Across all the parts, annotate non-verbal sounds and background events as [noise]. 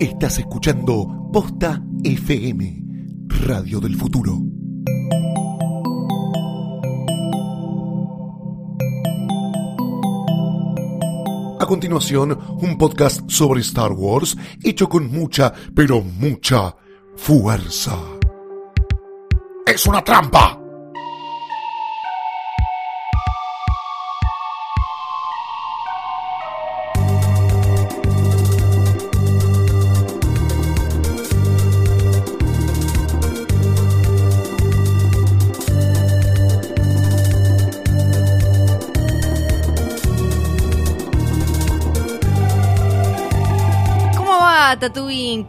Estás escuchando Posta FM, Radio del Futuro. A continuación, un podcast sobre Star Wars hecho con mucha, pero mucha fuerza. ¡Es una trampa!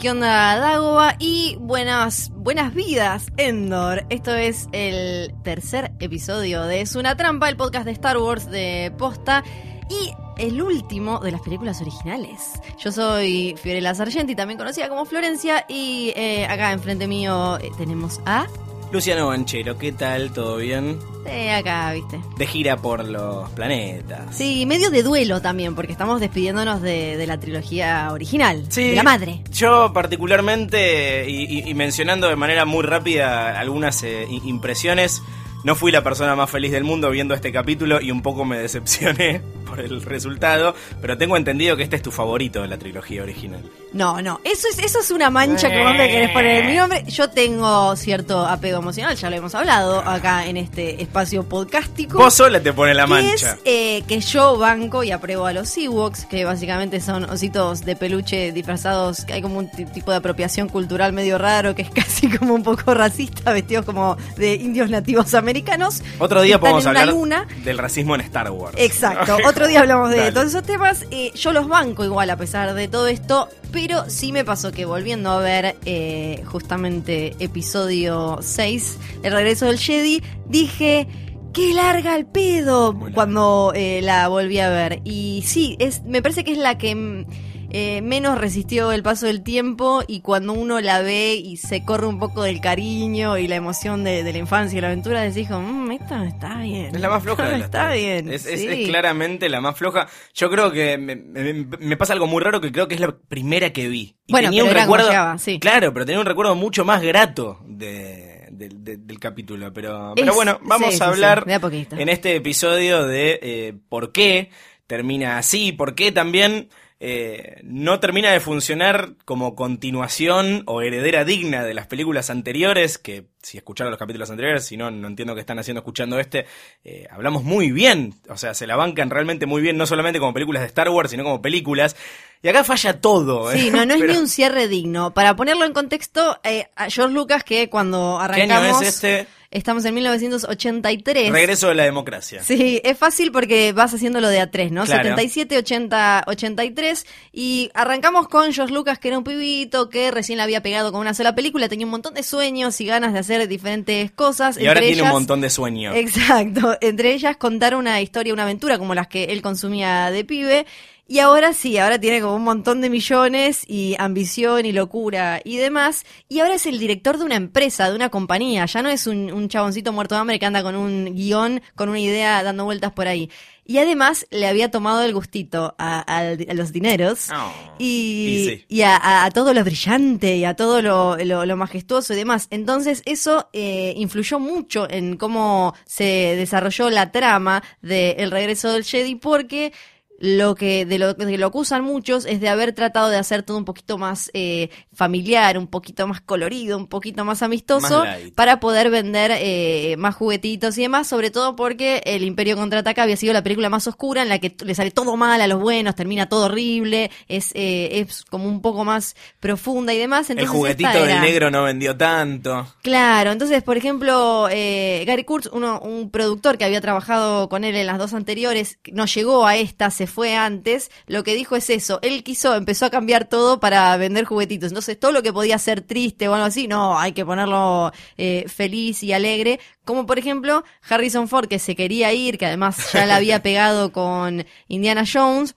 ¿Qué onda Dagoba? Y buenas, buenas vidas, Endor. Esto es el tercer episodio de Es una trampa, el podcast de Star Wars de Posta. Y el último de las películas originales. Yo soy Fiorella Sargenti, también conocida como Florencia. Y eh, acá enfrente mío eh, tenemos a... Luciano Banchero, ¿qué tal? ¿Todo bien? Eh, acá, viste. De gira por los planetas. Sí, medio de duelo también, porque estamos despidiéndonos de, de la trilogía original. Sí. De la madre. Yo particularmente, y, y- y mencionando de manera muy rápida algunas eh, impresiones, no fui la persona más feliz del mundo viendo este capítulo y un poco me decepcioné por el resultado, pero tengo entendido que este es tu favorito de la trilogía original. No, no, eso es, eso es una mancha que vos me querés poner en mi nombre. Yo tengo cierto apego emocional, ya lo hemos hablado acá en este espacio podcástico. Vos sola te pone la mancha. es eh, que yo banco y apruebo a los Ewoks, que básicamente son ositos de peluche disfrazados, que hay como un ti- tipo de apropiación cultural medio raro, que es [laughs] casi como un poco racista, vestidos como de indios nativos americanos. Otro día podemos hablar luna. del racismo en Star Wars. Exacto, otro día hablamos de Dale. todos esos temas. Eh, yo los banco igual a pesar de todo esto, pero sí me pasó que volviendo a ver eh, justamente episodio 6, El regreso del Jedi, dije... ¡Qué larga el pedo! Cuando eh, la volví a ver. Y sí, es, me parece que es la que mm, eh, menos resistió el paso del tiempo y cuando uno la ve y se corre un poco del cariño y la emoción de, de la infancia y la aventura, decís, mmm, esta está bien. Es la más floja de las Está bien. Es, es- sí. es claramente la más floja. Yo creo que me, me- me pasa algo muy raro que creo que es la primera que vi. Y Bueno, tenía pero un era recuerdo. llegaba, sí. Claro, pero tenía un recuerdo mucho más grato de, del- del- del capítulo. Pero, pero bueno, vamos sí, a hablar en este episodio de eh, por qué termina así, por qué también. Eh, no termina de funcionar como continuación o heredera digna de las películas anteriores, que si escucharon los capítulos anteriores, si no, no entiendo qué están haciendo escuchando este, eh, hablamos muy bien, o sea, se la bancan realmente muy bien, no solamente como películas de Star Wars, sino como películas, y acá falla todo. ¿eh? Sí, no, no es Pero, ni un cierre digno. Para ponerlo en contexto, eh, a George Lucas, que cuando ¿Qué año arrancamos, es este? estamos en 1983. Regreso de la democracia. Sí, es fácil porque vas haciéndolo de a tres, ¿no? Claro. 77, 80, 83. Y arrancamos con George Lucas, que era un pibito que recién la había pegado con una sola película, tenía un montón de sueños y ganas de hacer diferentes cosas. Y ahora tiene un montón de sueños. [laughs] Exacto, entre ellas contar una historia, una aventura como las que él consumía de pibe. Y ahora sí, ahora tiene como un montón de millones y ambición y locura y demás. Y ahora es el director de una empresa, de una compañía. Ya no es un, un chaboncito muerto de hambre que anda con un guion, con una idea dando vueltas por ahí. Y además le había tomado el gustito a, los dineros Oh, y, a, todo lo brillante y a todo lo, lo- lo majestuoso y demás. Entonces eso eh, influyó mucho en cómo se desarrolló la trama de El regreso del Jedi porque lo que de lo, de lo que usan muchos es de haber tratado de hacer todo un poquito más eh, familiar, un poquito más colorido, un poquito más amistoso Más para poder vender eh, más juguetitos y demás, sobre todo porque El Imperio Contraataca había sido la película más oscura en la que le sale todo mal a los buenos, termina todo horrible, es, eh, es como un poco más profunda y demás. El juguetito del era- negro no vendió tanto. Claro, entonces, por ejemplo, eh, Gary Kurtz, uno, un productor que había trabajado con él en las dos anteriores, no llegó a esta, se fue antes, lo que dijo es eso, él quiso, empezó a cambiar todo para vender juguetitos, entonces todo lo que podía ser triste o algo así, no, hay que ponerlo eh, feliz y alegre, como por ejemplo Harrison Ford, que se quería ir, que además ya la había [laughs] pegado con Indiana Jones,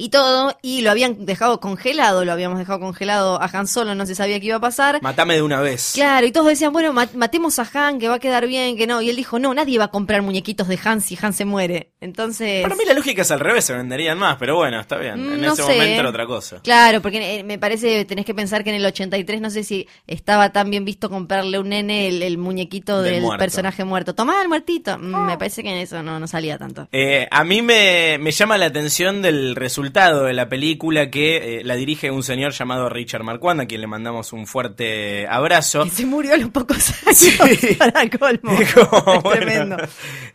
y todo, y lo habían dejado congelado, lo habíamos dejado congelado a Han Solo, no se sabía qué iba a pasar. Matame de una vez. Claro, y todos decían, bueno, ma- matemos a Han, que va a quedar bien, que no. Y él dijo, no, nadie va a comprar muñequitos de Han si Han se muere. Entonces... Para mí la lógica es al revés, se venderían más, pero bueno, está bien. En Mm, no ese sé. momento era otra cosa. Claro, porque eh, me parece, tenés que pensar que en el 83 no sé si estaba tan bien visto comprarle a un nene el, el muñequito Del del, muerto. personaje muerto. Tomá el muertito. Mm, Me parece que en eso no, no salía tanto. Eh, a mí me, me llama la atención del resultado de la película que eh, la dirige un señor llamado Richard Marquand, a quien le mandamos un fuerte abrazo. Que se murió a los pocos años Sí. [laughs] para colmo. [laughs] Como, Es bueno. tremendo.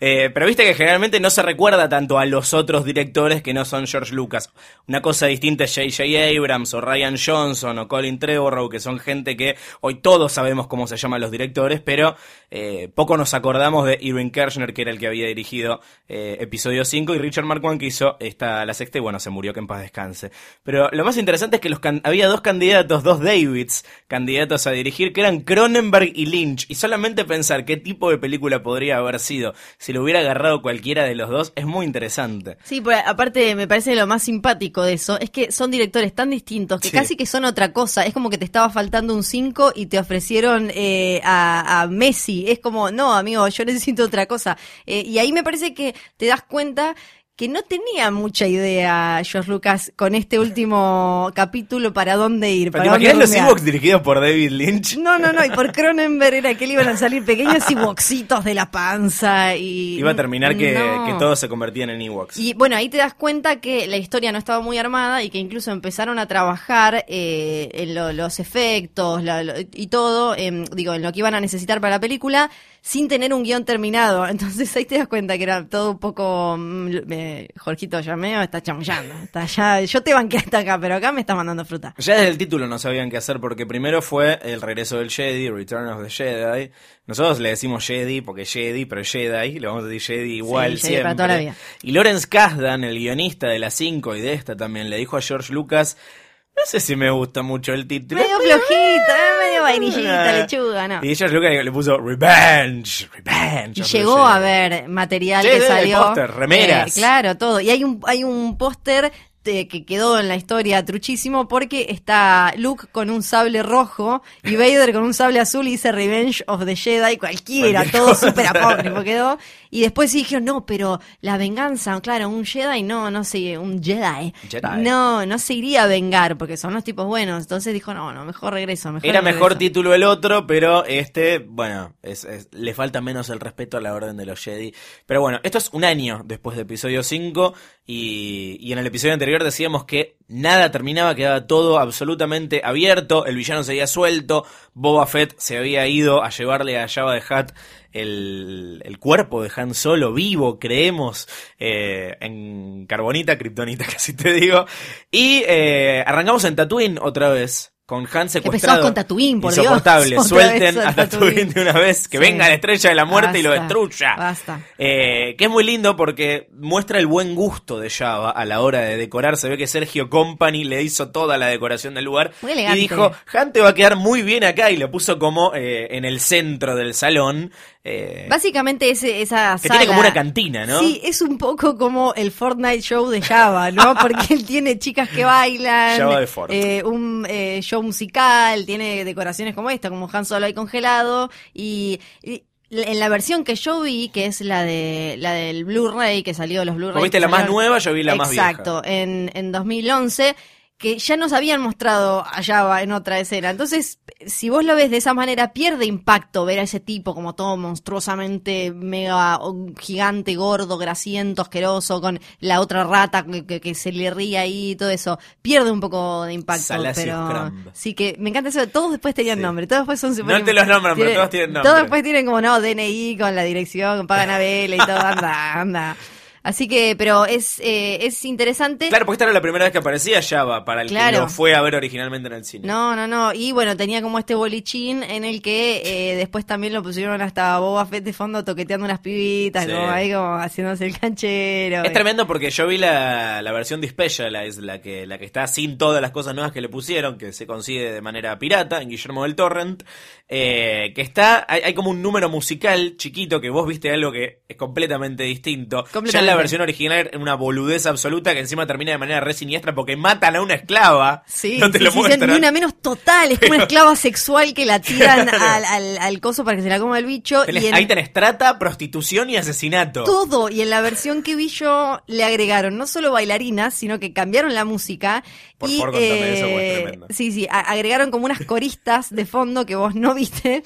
Eh, pero viste que generalmente no se recuerda tanto a los otros directores que no son George Lucas. Una cosa distinta es J.J. Abrams o Ryan Johnson o Colin Trevorrow, que son gente que hoy todos sabemos cómo se llaman los directores, pero eh, poco nos acordamos de Irving Kershner, que era el que había dirigido episodio 5, y Richard Marquand, que hizo esta, la sexta, y bueno, se murió, que en paz descanse. Pero lo más interesante es que los can- había dos candidatos, dos Davids, candidatos a dirigir, que eran Cronenberg y Lynch, y solamente pensar qué tipo de película podría haber sido si lo hubiera agarrado cualquiera de los dos es muy interesante. Sí, pero aparte me parece lo más simpático de eso es que son directores tan distintos que Sí. casi que son otra cosa. Es como que te estaba faltando un 5 y te ofrecieron eh, a, a Messi. Es como, no, amigo, yo necesito otra cosa. Eh, y ahí me parece que te das cuenta que no tenía mucha idea George Lucas con este último capítulo para dónde ir. ¿Pero ¿Te para imaginas los. Ewoks dirigidos por David Lynch? No, no, no, y por Cronenberg era que le iban a salir pequeños y boxitos de la panza y... Iba a terminar que, No. que todos se convertían en Ewoks. Y bueno, ahí te das cuenta que la historia no estaba muy armada y que incluso empezaron a trabajar eh, en lo- los efectos la- lo- y todo, em, digo, en lo que iban a necesitar para la película, sin tener un guion terminado. [laughs] Entonces ahí te das cuenta que era todo un poco... eh, Jorgito Llameo está chamullando. Está ya, yo te banqué hasta acá, pero acá me está mandando fruta. Ya desde el título no sabían qué hacer porque primero fue el regreso del Jedi, Return of the Jedi. Nosotros le decimos Jedi porque Jedi, pero Jedi, le vamos a decir Jedi igual Jedi siempre. para toda la vida. Y Lawrence Kasdan, el guionista de la 5 y de esta también, le dijo a George Lucas, no sé si me gusta mucho el título. Medio flojito, eh, medio vainillita, Ah. lechuga, ¿no? Y George Lucas le puso Revenge, Revenge. Y llegó Jedi". a ver material Sí, que sí, salió. póster, remeras. Eh, claro, todo. Y hay un, hay un póster eh, que quedó en la historia truchísimo porque está Luke con un sable rojo y [laughs] Vader con un sable azul y dice Revenge of the Jedi, cualquiera, Cualquier todo súper apócrifo quedó. Y después sí dijeron, no, pero la venganza, claro, un Jedi, no, no sé, un Jedi. Jedi. No, no se iría a vengar porque son los tipos buenos. Entonces dijo, no, no, mejor regreso, mejor Era regreso. mejor título el otro, pero este, bueno, es- es- le falta menos el respeto a la orden de los Jedi. Pero bueno, esto es un año después de episodio 5 y, y en el episodio anterior decíamos que nada terminaba, quedaba todo absolutamente abierto, el villano seguía suelto, Boba Fett se había ido a llevarle a Java de Hutt el, el cuerpo de Han Solo vivo, creemos, eh, en carbonita, kriptonita, [laughs] casi te digo. Y eh, arrancamos en Tatooine otra vez. Con Han secuestrado. con Tatooine, por Dios. Insoportable. [laughs] Otra Suelten a Tatooine de una vez. Que Sí. venga la estrella de la muerte y lo destruya. basta. Eh, que es muy lindo porque muestra el buen gusto de Java a la hora de decorar. Se ve que Sergio Company le hizo toda la decoración del lugar. Muy y dijo, Han te va a quedar muy bien acá. Y lo puso como eh, en el centro del salón. Eh, Básicamente ese, esa que sala... tiene como una cantina, ¿no? Sí, es un poco como el Fortnite Show de Java, ¿no? [laughs] Porque él tiene chicas que bailan, Java de Fort. eh, un eh, show musical, tiene decoraciones como esta, como Han Solo ahí congelado y... y en la versión que yo vi, que es la de la del Blu-ray, que salió los Blu-ray. Viste la más nueva, yo vi la más vieja. Exacto, en, en 2011, que ya nos habían mostrado a Java en otra escena. Entonces, si vos lo ves de esa manera, pierde impacto ver a ese tipo como todo monstruosamente mega gigante, gordo, grasiento, asqueroso, con la otra rata que, que- que se le ríe ahí y todo eso. Pierde un poco de impacto. Salacious pero Crumb. sí que me encanta eso. Todos después tenían Sí. nombre, todos después son super- No te los nombran, pero todos tienen nombre. Todos después tienen como, no, DNI con la dirección, pagan a vela y todo, anda, anda. Así que, pero es, eh, es interesante. Claro, porque esta era la primera vez que aparecía Java para el que lo fue a ver originalmente en el cine. No, no, no. Y bueno, tenía como este bolichín en el que eh, [laughs] después también lo pusieron hasta Boba Fett de fondo toqueteando unas pibitas, Sí. como ahí como haciéndose el canchero. Es tremendo porque yo vi la, la versión de Specialized, la que, la que está sin todas las cosas nuevas que le pusieron, que se consigue de manera pirata en Guillermo del Torrent, eh, que está, hay, hay como un número musical chiquito que vos viste algo que es completamente distinto. Completamente la versión original era una boludez absoluta que encima termina de manera re siniestra porque matan a una esclava. Sí, no te sí, lo sí, muestran. ni una menos total, es como una esclava sexual que la tiran [laughs] al, al, al coso para que se la coma el bicho. Tenés- y en Ahí tenés trata, prostitución y asesinato. todo, y en la versión que vi yo le agregaron no solo bailarinas, sino que cambiaron la música. Por y, favor, contame eso, porque es eh, tremendo. Sí, sí, agregaron como unas coristas de fondo que vos no viste.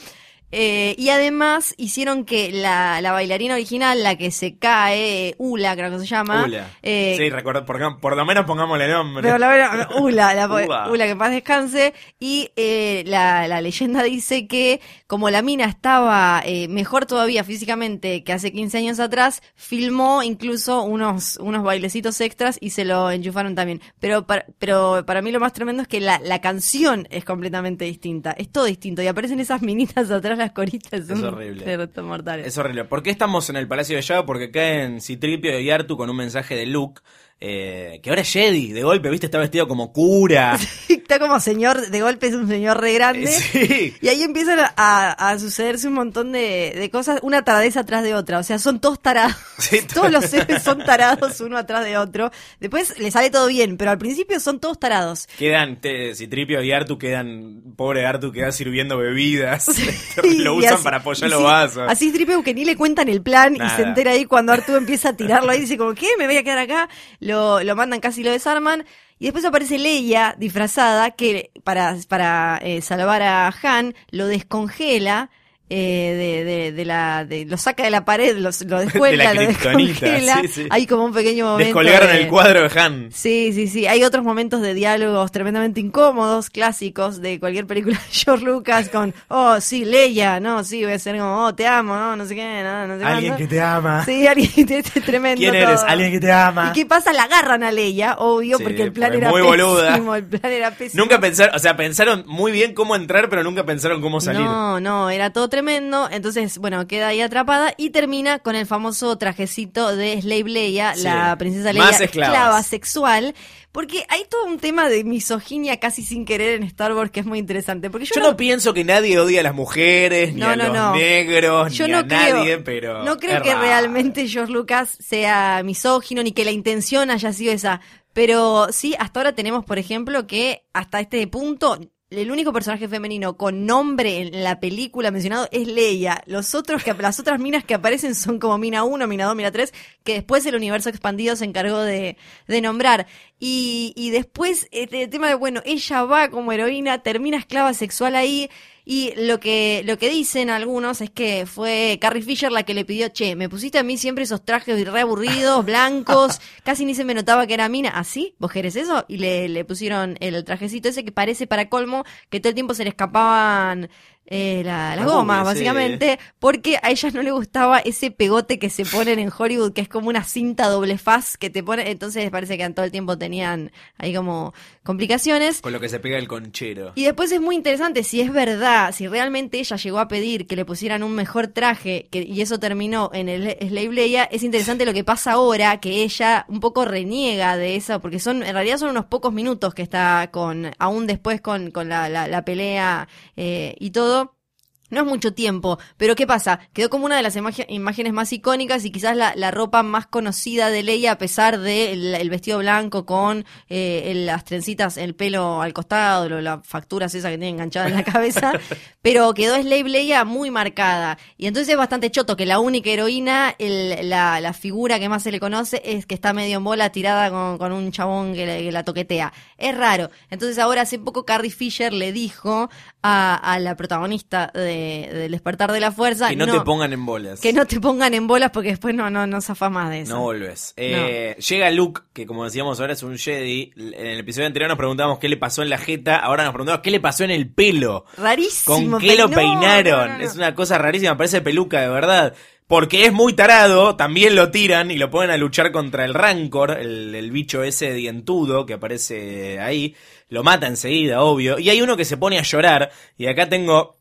Eh, y además hicieron que la, la bailarina original, la que se cae, Ula creo que se llama. Ula. eh, sí, recuerda, por, por lo menos pongámosle nombre. pero la [laughs] Ula, la, Ula. Ula, que paz descanse. Y eh, la, la leyenda dice que como la mina estaba mejor todavía físicamente que hace 15 años atrás, filmó incluso unos, unos bailecitos extras y se lo enchufaron también. Pero para, pero para mí lo más tremendo es que la, la canción es completamente distinta. Es todo distinto. Y aparecen esas minitas [laughs] atrás, las coritas. Son horrible. mortales. Es horrible. ¿Por qué estamos en el Palacio de Yago? Porque caen Citripio y Artu con un mensaje de Luke. Eh, que ahora es Jedi, de golpe, viste, está vestido como cura. [laughs] Está como señor, de golpe es un señor re grande. sí. Y ahí empiezan a, a sucederse un montón de, de cosas, una taradeza atrás de otra. O sea, son todos tarados. Sí, [laughs] todos los seres son tarados uno atrás de otro. Después le sale todo bien, pero al principio son todos tarados. Quedan, te- Citripio y Artu quedan, pobre Artu queda sirviendo bebidas. [laughs] Lo usan así- para apoyar los vasos. Así Tripio que ni le cuentan el plan y se entera ahí cuando Arturo empieza a tirarlo ahí. Dice como, ¿qué? ¿Me voy a quedar acá? Lo, lo mandan casi lo desarman. Y después aparece Leia disfrazada que para, para eh, salvar a Han lo descongela. Eh, de, de, de la, de, lo saca de la pared, lo [laughs] descuelga, lo descongela. sí, sí. Hay como un pequeño momento. Descolgaron de- el cuadro de Han. Sí, sí, sí. Hay otros momentos de diálogos tremendamente incómodos, clásicos de cualquier película de [laughs] George Lucas con, oh, sí, Leia, no, sí, voy a ser como, oh, te amo, no, no sé qué, no, no sé Alguien cuánto. que te ama. Sí, alguien que es tremendo. ¿Quién eres? Alguien que te ama. ¿Y qué pasa? La agarran a Leia, obvio, Sí, porque el plan era muy pésimo. boluda. El plan era pésimo. Nunca pensaron, o sea, pensaron muy bien cómo entrar, pero nunca pensaron cómo salir. No, no, era todo tremendo. Entonces, bueno, queda ahí atrapada y termina con el famoso trajecito de Slave Leia, Sí. la princesa Leia, esclava sexual. Porque hay todo un tema de misoginia casi sin querer en Star Wars que es muy interesante. Porque yo, Yo no pienso que nadie odie a las mujeres, ni a no, los negros, yo ni no a creo, nadie, pero. no creo que raro. realmente George Lucas sea misógino ni que la intención haya sido esa. Pero sí, hasta ahora tenemos, por ejemplo, que hasta este punto el único personaje femenino con nombre en la película mencionado es Leia. Los otros que las otras minas que aparecen son como Mina 1, Mina 2, Mina 3, que después el universo expandido se encargó de, de nombrar. Y, y después este tema de, bueno, ella va como heroína, termina esclava sexual ahí. Y lo que, lo que dicen algunos es que fue Carrie Fisher la que le pidió, che, me pusiste a mí siempre esos trajes re aburridos, [laughs] blancos, casi ni se me notaba que era mina. ¿Así? ¿Vos querés eso? Y le, le pusieron el trajecito ese que parece para colmo que todo el tiempo se le escapaban eh, la- las gomas, sí. básicamente, porque a ellas no le gustaba ese pegote que se ponen en Hollywood, que es como una cinta doble faz que te ponen, entonces parece que todo el tiempo tenían ahí como complicaciones. Con lo que se pega el conchero. Y después es muy interesante si es verdad, si realmente ella llegó a pedir que le pusieran un mejor traje que, y eso terminó en el Slave Leia, es interesante lo que pasa ahora, que ella un poco reniega de eso, porque son en realidad son unos pocos minutos que está con, aún después con, con la, la, la pelea eh, y todo. No es mucho tiempo, pero ¿qué pasa? Quedó como una de las imágenes más icónicas y quizás la, la ropa más conocida de Leia, a pesar del el vestido blanco con eh, el- las trencitas, el pelo al costado, lo- las facturas esas que tiene enganchadas en la cabeza, [laughs] pero quedó Slave Leia muy marcada. Y entonces es bastante choto que la única heroína, el- la, la figura que más se le conoce, es que está medio en bola tirada con, con un chabón que, le- que la toquetea. Es raro. Entonces ahora hace poco Carrie Fisher le dijo a, a la protagonista de, del despertar de la fuerza Que no, te pongan en bolas. que no te pongan en bolas porque después no, no, no zafás más de eso. No volves. Eh, Llega Luke, que como decíamos ahora es un Jedi. En el episodio anterior nos preguntábamos qué le pasó en la jeta. Ahora nos preguntamos qué le pasó en el pelo. Rarísimo. ¿Con qué lo no, peinaron? no, no, no. Es una cosa rarísima, parece peluca de verdad. Porque es muy tarado, también lo tiran y lo ponen a luchar contra el Rancor, el, el bicho ese dientudo que aparece ahí. Lo mata enseguida, obvio. Y hay uno que se pone a llorar. Y acá tengo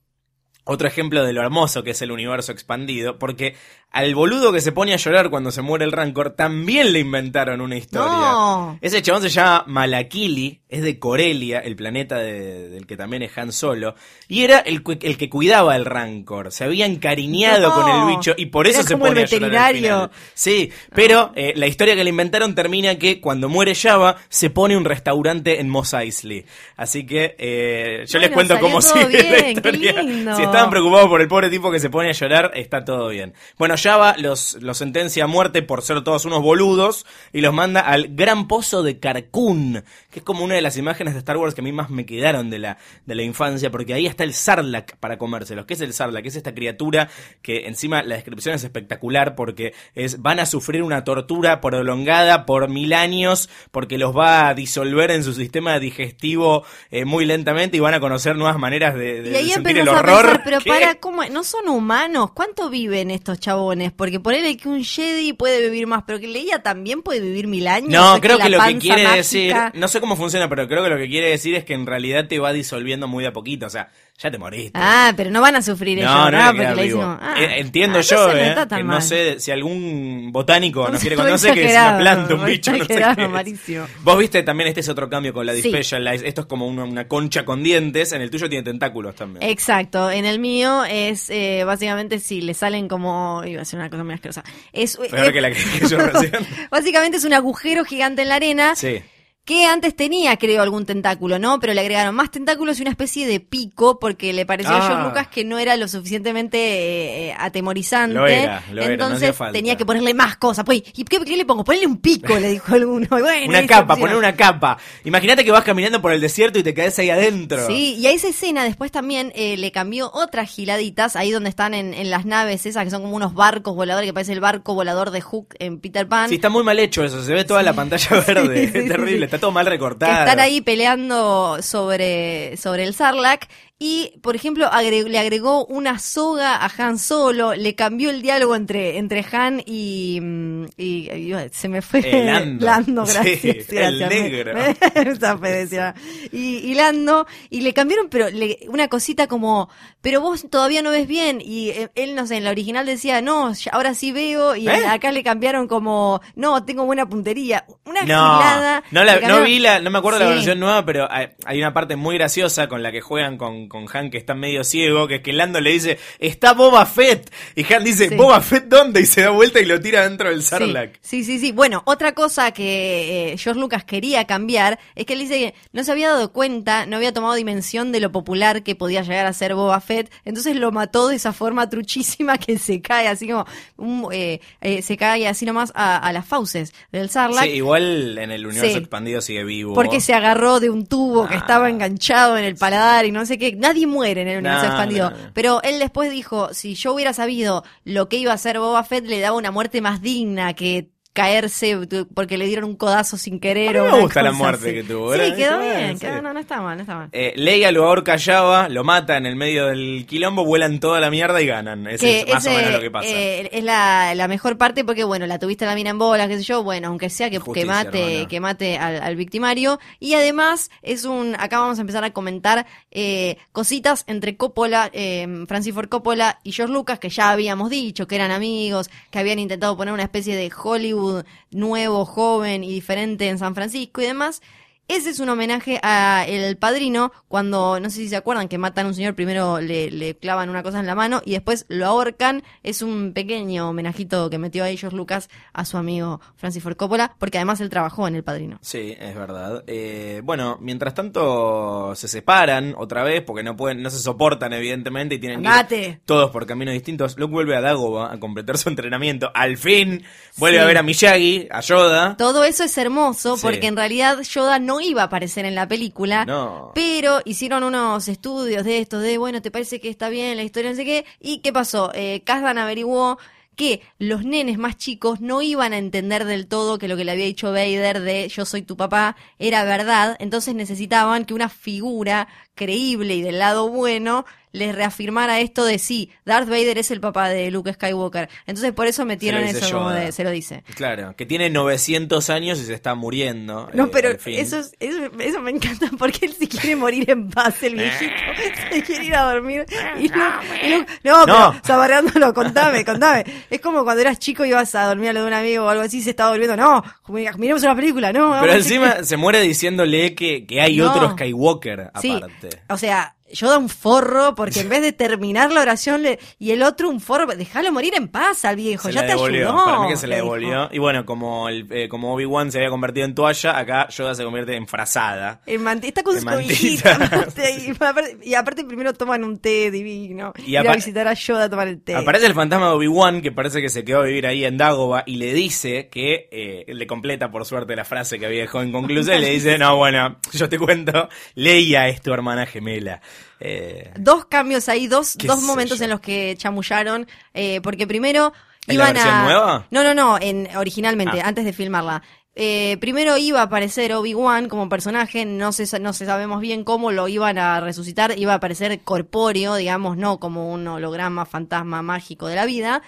otro ejemplo de lo hermoso que es el universo expandido. Porque al boludo que se pone a llorar cuando se muere el Rancor, también le inventaron una historia. No. Ese chabón se llama Malakili, es de Corelia, el planeta de- del que también es Han Solo, y era el, el que cuidaba el Rancor. Se había encariñado No, con el bicho y por eso se como el pone a llorar al veterinario. final. Sí, pero eh, la historia que le inventaron termina que cuando muere Java se pone un restaurante en Mos Eisley. Así que eh, yo les cuento cómo sigue la bien, historia. Si estaban preocupados por el pobre tipo que se pone a llorar, está todo bien. Bueno, Java los, los sentencia a muerte por ser todos unos boludos y los manda al Gran Pozo de Carcún, que es como una de las imágenes de Star Wars que a mí más me quedaron de la, de la infancia, porque ahí está el Sarlacc para comérselos. ¿Qué es el Sarlacc? Es esta criatura que encima la descripción es espectacular porque es, van a sufrir una tortura prolongada por mil años porque los va a disolver en su sistema digestivo eh, muy lentamente y van a conocer nuevas maneras de, de Y ahí sentir el a horror. pensar, pero ¿Qué? para, ¿cómo? ¿No son humanos? ¿Cuánto viven estos chabones? Porque ponele que un Jedi puede vivir más, pero que Leia también puede vivir mil años. No, creo que lo que quiere mágica- decir, no sé cómo funciona, pero creo que lo que quiere decir es que en realidad te va disolviendo muy de a poquito, o sea, ya te moriste. Ah, pero no van a sufrir ellos, no, no, Porque le ah, Eh, Entiendo ah, yo, eh, que no sé si algún botánico nos [laughs] quiere Re conocer que es una planta, un bicho, [laughs] no sé qué. Vos viste también este es otro cambio con la Sí. Dispecialized, esto es como una, una concha con dientes, en el tuyo tiene tentáculos también. Exacto, en el mío es eh, básicamente si le salen como iba a ser una cosa muy asquerosa. Es Peor que la que yo recién. [laughs] básicamente es un agujero gigante en la arena Sí. Que antes tenía, creo, algún tentáculo, ¿no? Pero le agregaron más tentáculos y una especie de pico porque le pareció a Ah. George Lucas que no era lo suficientemente eh, atemorizante. Lo era, lo era, no Entonces tenía que ponerle más cosas. Pues, ¿y qué, qué le pongo? Ponle un pico, le dijo alguno. [laughs] Bueno, Una capa, opción. poner una capa. Imagínate que vas caminando por el desierto y te caes ahí adentro. Sí, y a esa escena después también eh, le cambió otras giladitas, ahí donde están en, en las naves esas, que son como unos barcos voladores, que parece el barco volador de Hook en Peter Pan. Sí, está muy mal hecho eso, se ve toda la pantalla [laughs] verde, Sí, es terrible, sí. Está todo mal que recortado. están ahí peleando sobre, sobre el Sarlacc. Y, por ejemplo, agre- le agregó una soga a Han Solo, le cambió el diálogo entre, entre Han y, mm, y- y- se me fue Eh, Lando. gracias. Sí, el negro. [laughs] Decía. Y, y Lando, y le cambiaron, pero le- una cosita como, pero vos todavía no ves bien. Y eh, él, no sé, en la original decía, no, ahora sí veo. Y ¿Eh? acá le cambiaron como, no, tengo buena puntería. Una No, gilada. no, la- no vi la, no me acuerdo de la Sí. versión nueva, pero hay, hay una parte muy graciosa con la que juegan con, con Han que está medio ciego, que es que Lando le dice, está Boba Fett, y Han dice, Sí. ¿Boba Fett dónde? Y se da vuelta y lo tira dentro del Sarlacc. Sí, sí, sí. Bueno, otra cosa que eh, George Lucas quería cambiar es que él dice que no se había dado cuenta, no había tomado dimensión de lo popular que podía llegar a ser Boba Fett, entonces lo mató de esa forma truchísima que se cae así como, un, eh, eh, se cae así nomás a, a las fauces del Sarlacc. Sí, igual en el universo Sí. expandido sigue vivo. Porque se agarró de un tubo que Ah. estaba enganchado en el paladar y no sé qué. Nadie muere en el universo No, expandido. no, no. Pero él después dijo, si yo hubiera sabido lo que iba a hacer Boba Fett, le daba una muerte más digna que caerse porque le dieron un codazo sin querer. A mí me gusta la muerte así. que tuvo, Sí, ¿verdad? quedó Sí, bien. sí. quedó- no, no está mal, no está mal. Eh, Leia lo ahorca Java, lo mata en el medio del quilombo, vuelan toda la mierda y ganan. Que es más o menos lo que pasa. eh, es la, la mejor parte porque, bueno, la tuviste la mina en bolas, qué sé yo, bueno, aunque sea que, mate, hermana. que mate al, al victimario. Y además es un, acá vamos a empezar a comentar eh, cositas entre Coppola, eh, Francis Ford Coppola y George Lucas, que ya habíamos dicho que eran amigos, que habían intentado poner una especie de Hollywood nuevo, joven y diferente en San Francisco y demás. Ese es un homenaje a El Padrino, cuando, no sé si se acuerdan, que matan a un señor, primero le, le clavan una cosa en la mano y después lo ahorcan. Es un pequeño homenajito que metió ahí George Lucas a su amigo Francis Ford Coppola, porque además él trabajó en El Padrino. Sí, es verdad. Eh, bueno, mientras tanto se separan otra vez porque no pueden, no se soportan evidentemente y tienen que todos por caminos distintos. Luke vuelve a Dagobah a completar su entrenamiento. Al fin vuelve Sí. a ver a Miyagi, a Yoda. Todo eso es hermoso Sí. porque en realidad Yoda no iba a aparecer en la película. No. Pero hicieron unos estudios de esto, de bueno, ¿te parece que está bien la historia? No sé qué. ¿Y qué pasó? Eh, averiguó que los nenes más chicos no iban a entender del todo que lo que le había dicho Vader de yo soy tu papá era verdad, entonces necesitaban que una figura creíble y del lado bueno les reafirmara esto de sí, Darth Vader es el papá de Luke Skywalker. Entonces por eso metieron eso como de, se lo dice. Claro, que tiene 900 años y se está muriendo. No, eh, pero eso, es- eso, eso me encanta [laughs] porque él sí quiere morir en paz, el viejito. [laughs] Se quiere ir a dormir. Y Luke, y Luke- no, No. pero saboreándolo, contame, contame. Es como cuando eras chico y ibas a dormir a lo de un amigo o algo así, se estaba volviendo. No, miremos una película, no. Pero vamos". encima se muere diciéndole que, que hay No. otro Skywalker Sí, aparte. o sea, yo da un forro porque en vez de terminar la oración le, y el otro un forro, déjalo morir en paz al viejo, Se ya te devolvió. ayudó. Para mí que se la le devolvió. Y bueno, como, el, eh, como Obi-Wan se había convertido en toalla, acá Yoda se convierte en frazada. En con En su mantita. [laughs] y, aparte, y aparte primero toman un té divino. Y Y a visitar a Yoda a tomar el té. Aparece el fantasma de Obi-Wan, que parece que se quedó a vivir ahí en Dagobah, y le dice que, eh, le completa por suerte la frase que había dejado inconclusa, y le dice, no, bueno, yo te cuento, Leia es tu hermana gemela. Eh, Dos cambios ahí, dos, ¿Qué dos momentos en los que chamullaron, eh, porque primero ¿En la iban versión a... nueva? No, no, no, en, originalmente, Ah. antes de filmarla. Eh, primero iba a aparecer Obi-Wan como personaje, no se, no se sabemos bien cómo lo iban a resucitar, iba a aparecer corpóreo, digamos, no como un holograma fantasma mágico de la vida.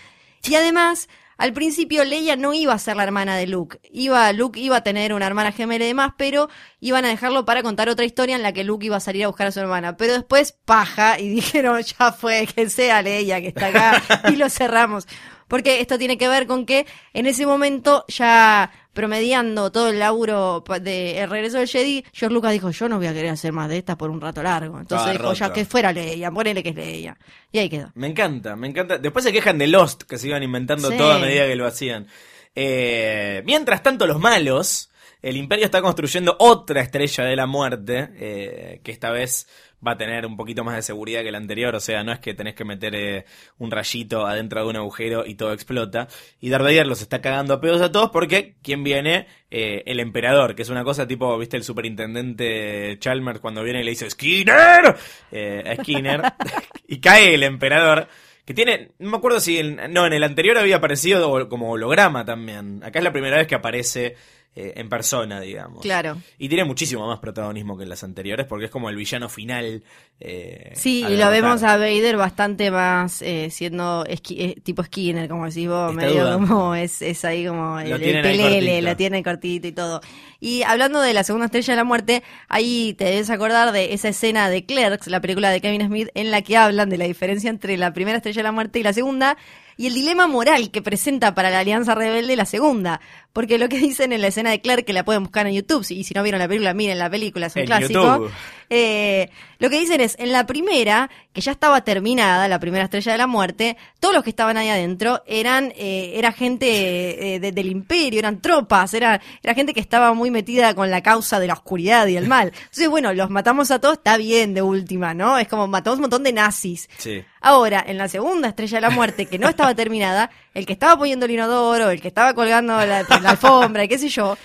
Y además, al principio Leia no iba a ser la hermana de Luke. Iba, Luke iba a tener una hermana gemela y demás, pero iban a dejarlo para contar otra historia en la que Luke iba a salir a buscar a su hermana. Pero después, paja, y [laughs] dijeron, ya fue, que sea Leia que está acá, [laughs] y lo cerramos. Porque esto tiene que ver con que en ese momento, ya promediando todo el laburo de El regreso del Jedi, George Lucas dijo, yo no voy a querer hacer más de estas por un rato largo. Entonces dijo, ya que fuera Leia, ponele que es Leia. Y ahí quedó. Me encanta, me encanta. Después se quejan de Lost, que se iban inventando Sí. todo a medida que lo hacían. Eh, mientras tanto, los malos, el Imperio está construyendo otra estrella de la muerte, eh, que esta vez va a tener un poquito más de seguridad que la anterior, o sea, no es que tenés que meter eh, un rayito adentro de un agujero y todo explota. Y Darth Vader los está cagando a pedos a todos porque, ¿quién viene? Eh, el emperador, que es una cosa tipo, viste, el superintendente Chalmers cuando viene y le dice, ¡Skinner! Eh, a Skinner. [laughs] [laughs] y cae el emperador. Que tiene, no me acuerdo si, en- no, en el anterior había aparecido como holograma también. Acá es la primera vez que aparece eh, en persona, digamos. Claro. Y tiene muchísimo más protagonismo que en las anteriores porque es como el villano final. eh, Sí, y lo vemos a Vader bastante más eh, siendo esqui- eh, tipo Skinner, como decís vos, medio como es, es ahí como el, Lo el pelele, la tiene cortito y todo. Y hablando de la segunda estrella de la muerte, ahí te debes acordar de esa escena de Clerks, la película de Kevin Smith, en la que hablan de la diferencia entre la primera estrella de la muerte y la segunda, y el dilema moral que presenta para la Alianza Rebelde la segunda. Porque lo que dicen en la escena de Clerk, que la pueden buscar en YouTube, y si no vieron la película, miren la película, es un En clásico. Eh, lo que dicen es, en la primera, que ya estaba terminada, la primera estrella de la muerte, todos los que estaban ahí adentro eran, eh, era gente eh, de- del imperio, eran tropas, era, era gente que estaba muy metida con la causa de la oscuridad y el mal. [laughs] Entonces, bueno, los matamos a todos, está bien de última, ¿no? Es como matamos un montón de nazis. Sí. Ahora, en la segunda estrella de la muerte, que no estaba terminada, el que estaba poniendo el inodoro, el que estaba colgando la, la [laughs] alfombra, y qué sé yo,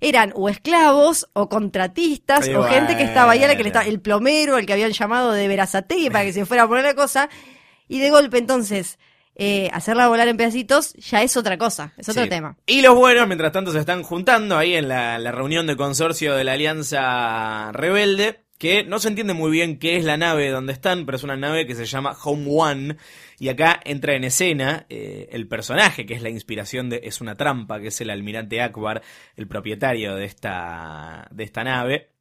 eran o esclavos o contratistas o gente que estaba ahí a la que le estaba, el plomero, el que habían llamado de Verazategui para que se fuera a poner la cosa, y de golpe entonces eh, hacerla volar en pedacitos ya es otra cosa, es otro Sí. tema. Y los buenos, mientras tanto, se están juntando ahí en la, la reunión de consorcio de la Alianza Rebelde, que no se entiende muy bien qué es la nave donde están, pero es una nave que se llama Home One. Y acá entra en escena eh, el personaje que es la inspiración de Es una trampa, que es el almirante Akbar, el propietario de esta, de esta nave.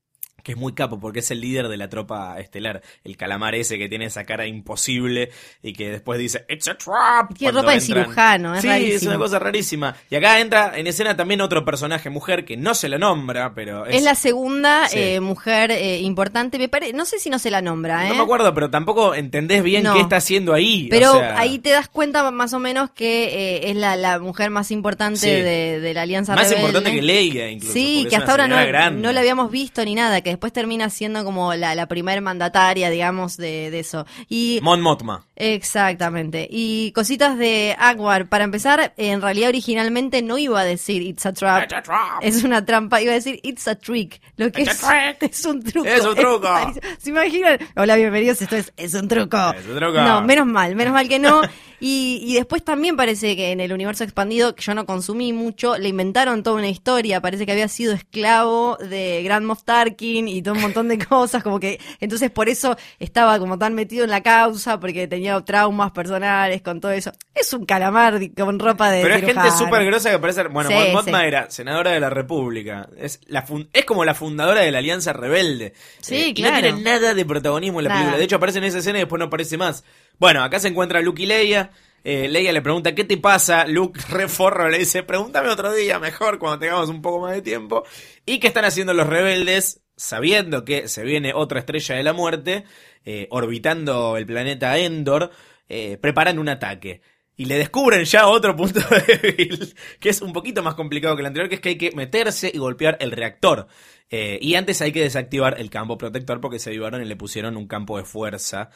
Que es muy capo porque es el líder de la tropa estelar. El calamar ese que tiene esa cara imposible y que después dice It's a trap. Tiene ropa de cirujano, es sí, es una cosa rarísima. Y acá entra en escena también otro personaje mujer que no se lo nombra, pero es. Es, la segunda Sí. eh, mujer eh, importante, me parece, no sé si no se la nombra, ¿eh? No me acuerdo, pero tampoco entendés bien No. qué está haciendo ahí. Pero o sea, ahí te das cuenta más o menos que eh, es la, la mujer más importante Sí. de, de la Alianza Más Rebelde. importante que Leia, incluso. Sí, que hasta ahora no, grande. no la habíamos visto ni nada, que después termina siendo como la, la primer mandataria, digamos, de, de eso. Y Mon Mothma. Exactamente. Y cositas de Akbar. Para empezar, en realidad originalmente no iba a decir It's a trap. It's a trap. Es una trampa. Iba a decir It's a trick. Lo que It's es, a trick. [laughs] es un truco. Es un truco. [laughs] ¿Se imaginan? Hola, bienvenidos. Esto es Es un truco. Es un truco. No, menos mal. Menos mal que no. [laughs] Y, y después también parece que en el universo expandido, que yo no consumí mucho, le inventaron toda una historia. Parece que había sido esclavo de Grand Moff Tarkin y todo un montón de [laughs] cosas, como que entonces por eso estaba como tan metido en la causa, porque tenía traumas personales con todo eso. Es un calamar con ropa de. Pero es gente súper grosa que parece. Bueno, Sí, Mothma sí. era senadora de la República. Es, la fun- es como la fundadora de la Alianza Rebelde. Sí, Eh, y claro. no tiene nada de protagonismo en la Nada. película. De hecho, aparece en esa escena y después no aparece más. Bueno, acá se encuentra Luke y Leia. Eh, Leia le pregunta, ¿qué te pasa? Luke, [laughs] reforro, le dice, pregúntame otro día, mejor, cuando tengamos un poco más de tiempo. ¿Y qué están haciendo los rebeldes? Sabiendo que se viene otra estrella de la muerte, eh, orbitando el planeta Endor, eh, preparan un ataque. Y le descubren ya otro punto [laughs] débil, que es un poquito más complicado que el anterior, que es que hay que meterse y golpear el reactor. Eh, y antes hay que desactivar el campo protector porque se llevaron y le pusieron un campo de fuerza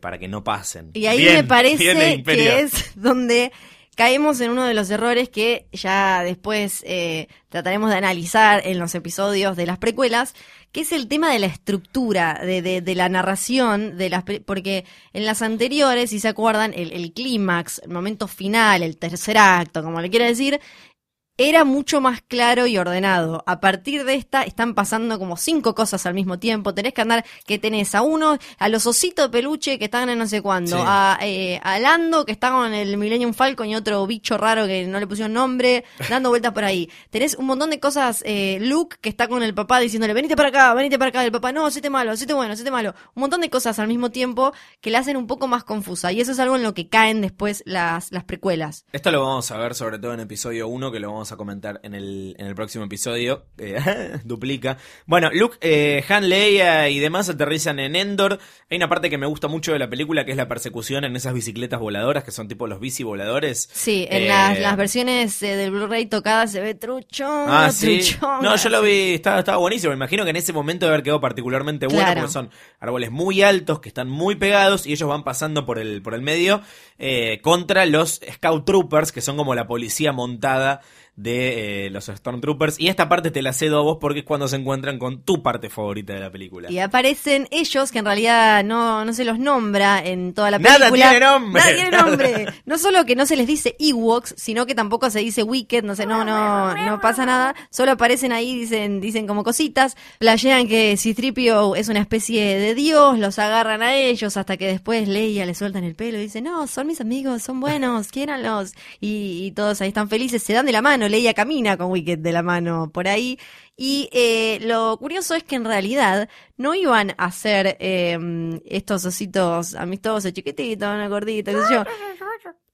para que no pasen. Y ahí Bien, me parece que es donde caemos en uno de los errores que ya después eh, trataremos de analizar en los episodios de las precuelas, que es el tema de la estructura, de, de, de la narración, de las porque en las anteriores, si se acuerdan, el, el clímax, el momento final, el tercer acto, como le quiera decir, era mucho más claro y ordenado. A partir de esta están pasando como cinco cosas al mismo tiempo. Tenés que andar, que tenés a uno, a los ositos de peluche que están en no sé cuándo, Sí. a, eh, a Lando que está con el Millennium Falcon y otro bicho raro que no le pusieron nombre, dando vueltas por ahí. [laughs] Tenés un montón de cosas, eh, Luke que está con el papá diciéndole, venite para acá, venite para acá, el papá, no, hacete malo, hacete bueno, hacete malo. Un montón de cosas al mismo tiempo que la hacen un poco más confusa. Y eso es algo en lo que caen después las, las precuelas. Esto lo vamos a ver sobre todo en episodio 1, que lo vamos a comentar en el, en el próximo episodio. Eh, [laughs] duplica. Bueno, Luke, eh, Han, Leia y demás aterrizan en Endor. Hay una parte que me gusta mucho de la película, que es la persecución en esas bicicletas voladoras, que son tipo los bici voladores. Sí, en Eh, las, las versiones eh, del Blu-ray tocadas se ve truchón. Ah, sí. truchón. No, yo lo vi, estaba, estaba buenísimo. Me imagino que en ese momento debe haber quedado particularmente bueno Claro. porque son árboles muy altos que están muy pegados y ellos van pasando por el, por el medio eh, contra los Scout Troopers, que son como la policía montada de eh, los Stormtroopers. Y esta parte te la cedo a vos porque es cuando se encuentran con tu parte favorita de la película. Y aparecen ellos, que en realidad no, no se los nombra en toda la Nada película. tiene nombre. Nada tiene nombre. [laughs] No solo que no se les dice Ewoks, sino que tampoco se dice Wicked, no sé, no, no, no pasa nada. Solo aparecen ahí, dicen, dicen como cositas. Playean que Citripio es una especie de dios, los agarran a ellos hasta que después Leia le sueltan el pelo y dice, no, son mis amigos, son buenos, [laughs] quiéranlos. Y, y todos ahí están felices, se dan de la mano, Leia camina con Wicked de la mano por ahí. Y eh, lo curioso es que en realidad no iban a ser eh, estos ositos amistosos, chiquititos, una gordita, qué sé yo.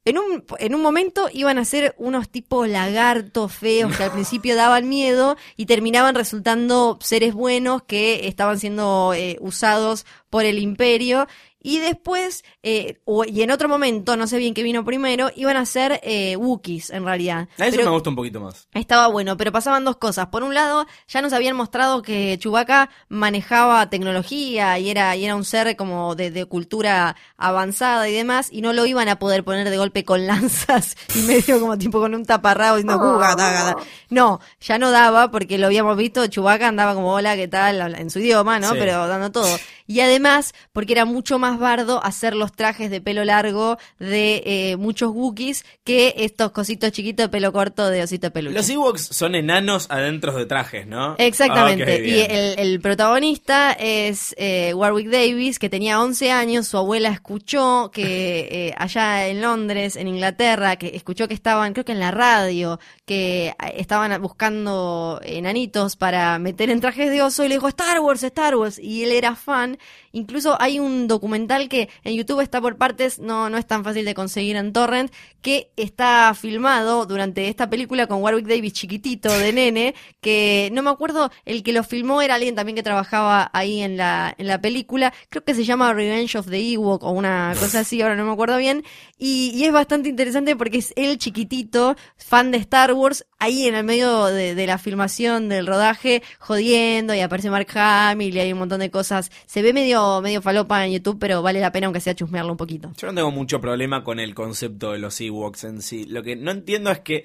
En un, en un momento iban a ser unos tipos lagartos feos que al [laughs] principio daban miedo y terminaban resultando seres buenos que estaban siendo eh, usados por el imperio. Y después, eh, o- y en otro momento, no sé bien qué vino primero, iban a ser eh, Wookiees en realidad. A eso Pero- me gusta un poquito más. estaba bueno, pero pasaban dos cosas. Por un lado, ya nos habían mostrado que Chewbacca manejaba tecnología y era, y era un ser como de, de cultura avanzada y demás, y no lo iban a poder poner de golpe con [laughs] lanzas y medio como tipo con un taparrabo diciendo "Uga, taga, ta". No, ya no daba porque lo habíamos visto, Chewbacca andaba como hola, ¿qué tal? En su idioma, ¿no? Sí. Pero dando todo. Y además, porque era mucho más bardo hacer los trajes de pelo largo de eh, muchos Wookiees que estos cositos chiquitos de pelo corto de osito de peluche. Los Ewoks son enanos adentro de trajes, ¿no? Exactamente. Ah, ok, y el, el protagonista es eh, Warwick Davis, que tenía 11 años. Su abuela escuchó que eh, allá en Londres, en Inglaterra, que escuchó que estaban, creo que en la radio, que estaban buscando enanitos para meter en trajes de oso y le dijo Star Wars, Star Wars. Y él era fan. Incluso hay un documental que en YouTube está por partes, no, no es tan fácil de conseguir en Torrent, que está filmado durante esta película con Warwick Davis chiquitito de nene, que no me acuerdo, el que lo filmó era alguien también que trabajaba ahí en la, en la película, creo que se llama Revenge of the Ewok o una cosa así, ahora no me acuerdo bien, y, y es bastante interesante porque es él chiquitito, fan de Star Wars, ahí en el medio de, de la filmación, del rodaje, jodiendo, y aparece Mark Hamill y hay un montón de cosas, se ve medio, medio falopa en YouTube, pero vale la pena aunque sea chusmearlo un poquito. Yo no tengo mucho problema con el concepto de los Ewoks en sí. Lo que no entiendo es que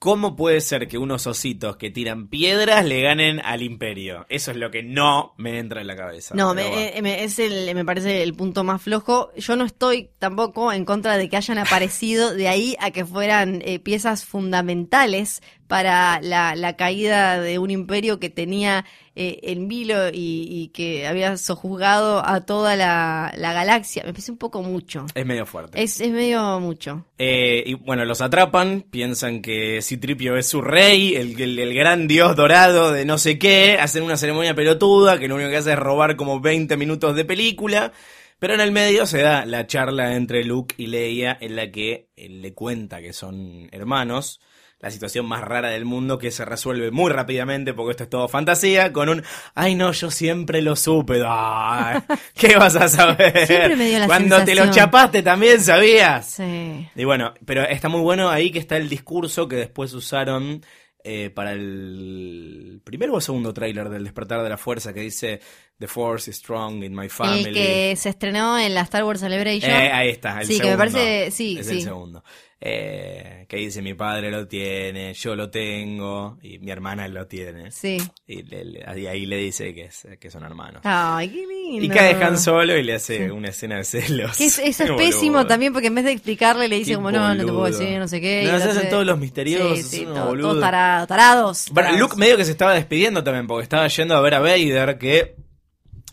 ¿Cómo puede ser que unos ositos que tiran piedras le ganen al imperio? Eso es lo que no me entra en la cabeza. No, me, eh, me- es el, me parece el punto más flojo. Yo no estoy tampoco en contra de que hayan aparecido de ahí a que fueran eh, piezas fundamentales para la, la caída de un imperio que tenía eh, en vilo y, y que había sojuzgado a toda la, la galaxia. Me parece un poco mucho. Es medio fuerte. Es, es medio mucho. Eh, y bueno, los atrapan, piensan que Citripio es su rey, el, el- el gran dios dorado de no sé qué, hacen una ceremonia pelotuda que lo único que hace es robar como 20 minutos de película, pero en el medio se da la charla entre Luke y Leia en la que él le cuenta que son hermanos. La situación más rara del mundo que se resuelve muy rápidamente porque esto es todo fantasía con un ay no yo siempre lo supe [laughs] ay, qué vas a saber Siempre me dio la cuando te lo chapaste también sabías Sí. y bueno, pero está muy bueno ahí que está el discurso que después usaron eh, para el primer o segundo tráiler del Despertar de la Fuerza que dice The Force is strong in my family. El que se estrenó en la Star Wars Celebration. Eh, ahí está, el Sí, que me parece- sí, es sí. el segundo. Eh, que dice mi padre lo tiene, yo lo tengo y mi hermana lo tiene. Sí. Y, le- le- y ahí le dice que, es- que son hermanos. Ay, qué lindo. y cae Han solo y le hace una escena de celos. Que es- eso es [laughs] pésimo también porque en vez de explicarle le dice Qué como no, no te puedo decir, no sé qué. No, se hacen todos los misteriosos, Sí, sí, todo- tarados, tarados. Bueno. Luke medio que se estaba despidiendo también, porque estaba yendo a ver a Vader, que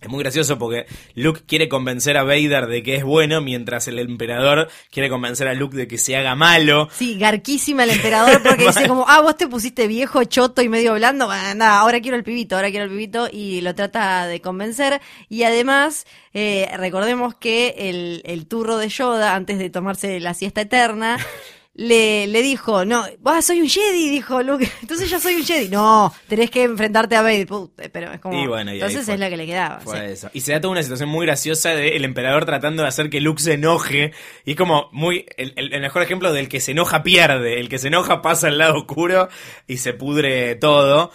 es muy gracioso porque Luke quiere convencer a Vader de que es bueno, mientras el emperador quiere convencer a Luke de que se haga malo. Sí, garquísima el emperador porque dice [laughs] como, ah, vos te pusiste viejo, choto y medio blando, nada, ahora quiero el pibito, ahora quiero el pibito y lo trata de convencer y además eh, recordemos que el, el turro de Yoda, antes de tomarse la siesta eterna, [laughs] le, le dijo, no, vos soy un Jedi, dijo Luke, [laughs] entonces ya soy un Jedi, no, tenés que enfrentarte a Vader, pero es como, Y bueno, y entonces fue. es la que le quedaba. Fue sí. eso. Y se da toda una situación muy graciosa de el emperador tratando de hacer que Luke se enoje. Y es como muy. El, el- el mejor ejemplo del que se enoja pierde. El que se enoja pasa al lado oscuro y se pudre todo.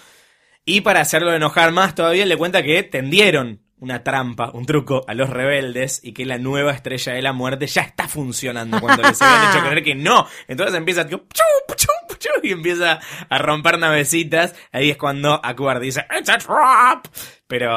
Y para hacerlo enojar más todavía le cuenta que tendieron una trampa, un truco a los rebeldes y que la nueva estrella de la muerte ya está funcionando cuando les habían hecho [laughs] creer que no. Entonces empieza tipo, chu, chu, chu, y empieza a romper navecitas. Ahí es cuando Akbar dice, It's a trap. Pero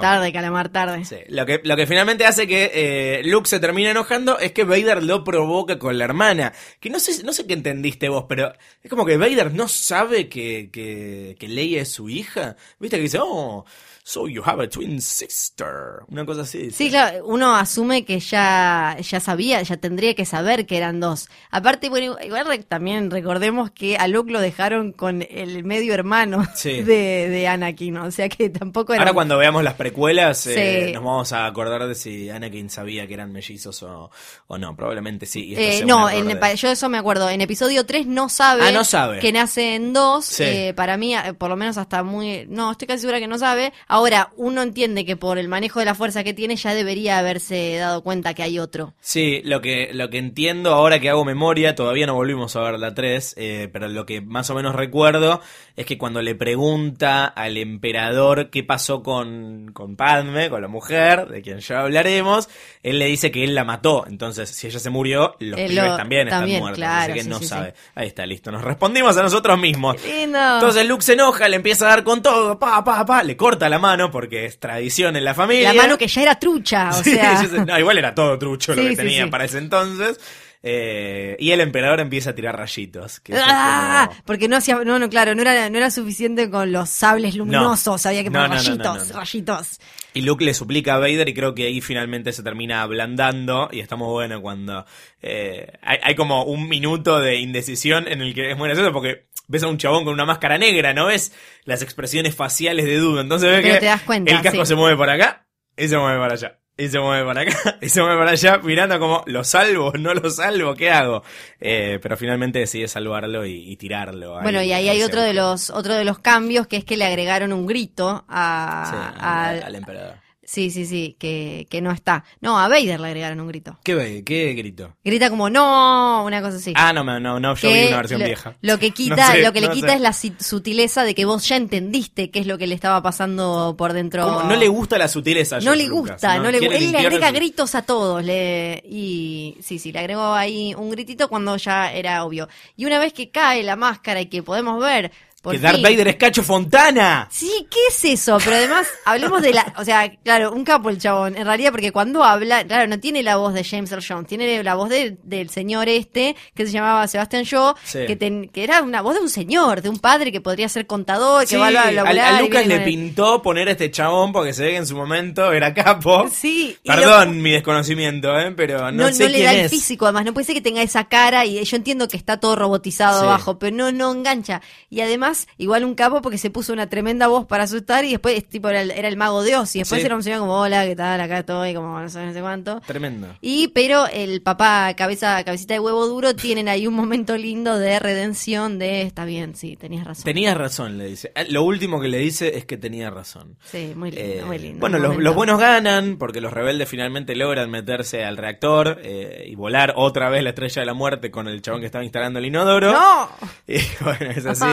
Tarde, calamar, tarde. Sí, Lo que, lo que finalmente hace que eh, Luke se termine enojando es que Vader lo provoca con la hermana. Que no sé, no sé qué entendiste vos, pero es como que Vader no sabe que, que, que Leia es su hija. Viste que dice, oh, so you have a twin sister. Una cosa así. Sí, claro, uno asume que ya, ya sabía, ya tendría que saber que eran dos. Aparte, bueno, igual también recordemos que a Luke lo dejaron con el medio hermano [laughs] Sí. de, de Anakin, o sea que tampoco era... Ahora cuando veamos las precuelas eh, nos vamos a acordar de si Anakin sabía que eran mellizos o, o no. Probablemente sí. Eh, no, en- yo eso me acuerdo. En episodio 3 no sabe, Ah, no sabe. que nace en dos. Sí. eh, para mí, por lo menos hasta muy... No, estoy casi segura que no sabe. Ahora, uno entiende que por el manejo de la fuerza que tiene ya debería haberse dado cuenta que hay otro. Sí, lo que, lo que entiendo ahora que hago memoria, todavía no volvimos a ver la 3, eh, pero lo que más o menos recuerdo es que cuando le pregunta al emperador qué pasó con, con Padme, con la mujer, de quien ya hablaremos, él le dice que él la mató. Entonces, si ella se murió, los Eh, pibes lo- también, también, están muertos. claro, así que sí, no sí, sabe. Ahí está, listo. Nos respondimos a nosotros mismos. Entonces Luke se enoja, le empieza a dar con todo, pa, pa, pa, le corta la mano porque es tradición en la familia. la mano que ya era trucha, o [laughs] Sí, sea... yo no, igual era todo trucho lo que sí, tenía sí. para ese entonces. Eh, y el emperador empieza a tirar rayitos. que ¡Ah! como- Porque no hacía, no, no, claro, no era, no era suficiente con los sables luminosos, había que poner no, rayitos, rayitos. Y Luke le suplica a Vader y creo que ahí finalmente se termina ablandando y está muy bueno cuando eh, hay, hay como un minuto de indecisión en el que es muy gracioso porque ves a un chabón con una máscara negra, ¿no ves las expresiones faciales de duda? Entonces ves Pero que te das cuenta, el casco sí. se mueve para acá y se mueve para allá. Y se mueve para acá, [laughs] y se mueve para allá, mirando como, ¿lo salvo? [laughs] ¿No lo salvo? ¿Qué hago? Eh, pero finalmente decide salvarlo y, y tirarlo. ahí Bueno, y ahí hay otro de los, otro de los cambios que es que le agregaron un grito Sí, a, al emperador. Sí, sí, sí, que, que no está. No, a Vader le agregaron un grito. ¿Qué, qué grito? Grita como no, una cosa así. Ah, no, no, no, yo Que vi una versión lo, vieja. Lo que [laughs] quita, No sé, lo que le no quita sé. es la sutileza de que vos ya entendiste qué es lo que le estaba pasando por dentro. Como no le gusta la sutileza a No le Lucas, gusta, no, le Quiere Él le agrega su- gritos a todos. Le, y sí, sí, le agregó ahí un gritito cuando ya era obvio. Y una vez que cae la máscara y que podemos ver. Por Que Darth fin- Vader es Cacho Fontana. Sí, ¿qué es eso? Pero además, hablemos de la. O sea, claro, un capo el chabón. En realidad, porque cuando habla, claro, no tiene la voz de James Earl Jones, tiene la voz de- del señor este, que se llamaba Sebastian Shaw, Sí. que, ten- que era una voz de un señor, de un padre que podría ser contador, que va a a, laburar a y Lucas le el- pintó poner a este chabón porque se ve que en su momento era capo. Sí, Perdón lo- mi desconocimiento, ¿eh? pero no, no, sé no le da el físico, además, no puede ser que tenga esa cara y yo entiendo que está todo robotizado Sí. abajo, pero no, no engancha. Y además, igual un capo porque se puso una tremenda voz para asustar y después tipo era el, era el mago de Oz y después Sí. era un señor como, hola, ¿qué tal? Acá estoy, como no sé, no sé cuánto. Tremendo. Y pero el papá cabeza cabecita de huevo duro tienen ahí un momento lindo de redención de está bien, sí, tenías razón. Tenías razón, le dice. Eh, Lo último que le dice es que tenía razón. sí, muy lindo, Eh, muy lindo. bueno, los buenos ganan porque los rebeldes finalmente logran meterse al reactor eh, y volar otra vez la estrella de la muerte con el chabón que estaba instalando el inodoro. ¡No! [laughs] Y bueno, es así.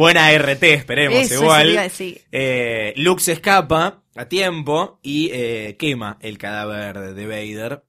Buena RT, esperemos, Eso, igual. iba. Eh, Luke se escapa a tiempo y eh, quema el cadáver de Vader.